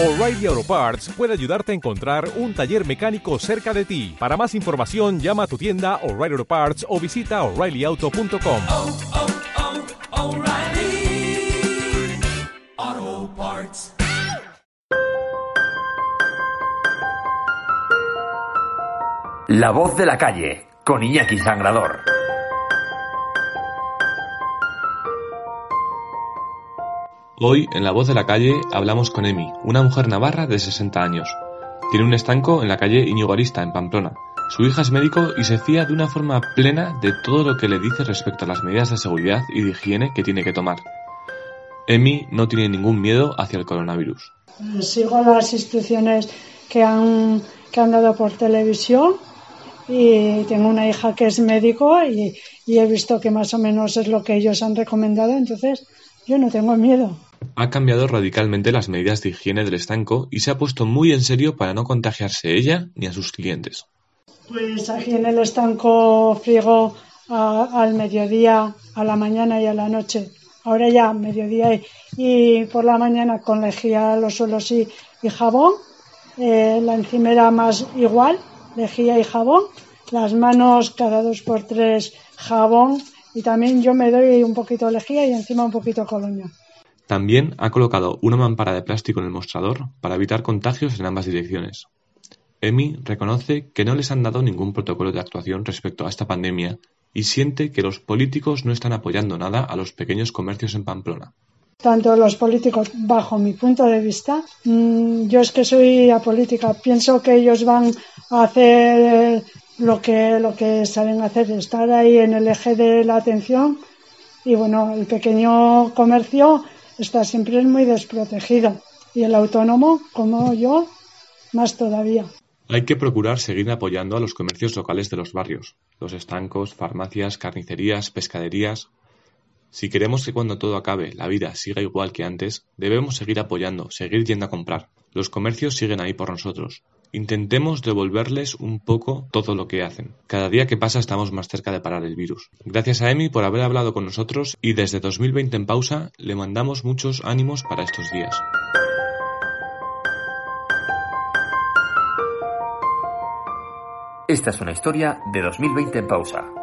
O'Reilly Auto Parts puede ayudarte a encontrar un taller mecánico cerca de ti. Para más información, llama a tu tienda O'Reilly Auto Parts o visita oreillyauto.com. oh, oh, Parts. La voz de la calle, con Iñaki Sangrador. Hoy, en La Voz de la Calle, hablamos con Emi, una mujer navarra de 60 años. Tiene un estanco en la calle Íñigo en Pamplona. Su hija es médico y se fía de una forma plena de todo lo que le dice respecto a las medidas de seguridad y de higiene que tiene que tomar. Emi no tiene ningún miedo hacia el coronavirus. Sigo las instrucciones que han, que han dado por televisión y tengo una hija que es médico y he visto que más o menos es lo que ellos han recomendado, entonces yo no tengo miedo. Ha cambiado radicalmente las medidas de higiene del estanco y se ha puesto muy en serio para no contagiarse ella ni a sus clientes. Pues aquí en el estanco frigo a- al mediodía, a la mañana y a la noche. Ahora ya mediodía y, por la mañana con lejía los suelos y, y jabón. Eh, la encimera más igual, lejía y jabón. Las manos cada dos por tres jabón. Y también yo me doy un poquito lejía y encima un poquito colonia. También ha colocado una mampara de plástico en el mostrador para evitar contagios en ambas direcciones. Emi reconoce que no les han dado ningún protocolo de actuación respecto a esta pandemia y siente que los políticos no están apoyando nada a los pequeños comercios en Pamplona. tanto los políticos, bajo mi punto de vista, mm, yo es que soy apolítica, pienso que ellos van a hacer lo que, lo que saben hacer, estar ahí en el eje de la atención y bueno, el pequeño comercio está siempre muy desprotegido y el autónomo, como yo, más todavía. Hay que procurar seguir apoyando a los comercios locales de los barrios, los estancos, farmacias, carnicerías, pescaderías. Si queremos que cuando todo acabe la vida siga igual que antes, debemos seguir apoyando, seguir yendo a comprar. Los comercios siguen ahí por nosotros. Intentemos devolverles un poco todo lo que hacen. Cada día que pasa estamos más cerca de parar el virus. Gracias a Emi por haber hablado con nosotros y desde 2020 en pausa le mandamos muchos ánimos para estos días. Esta es una historia de 2020 en pausa.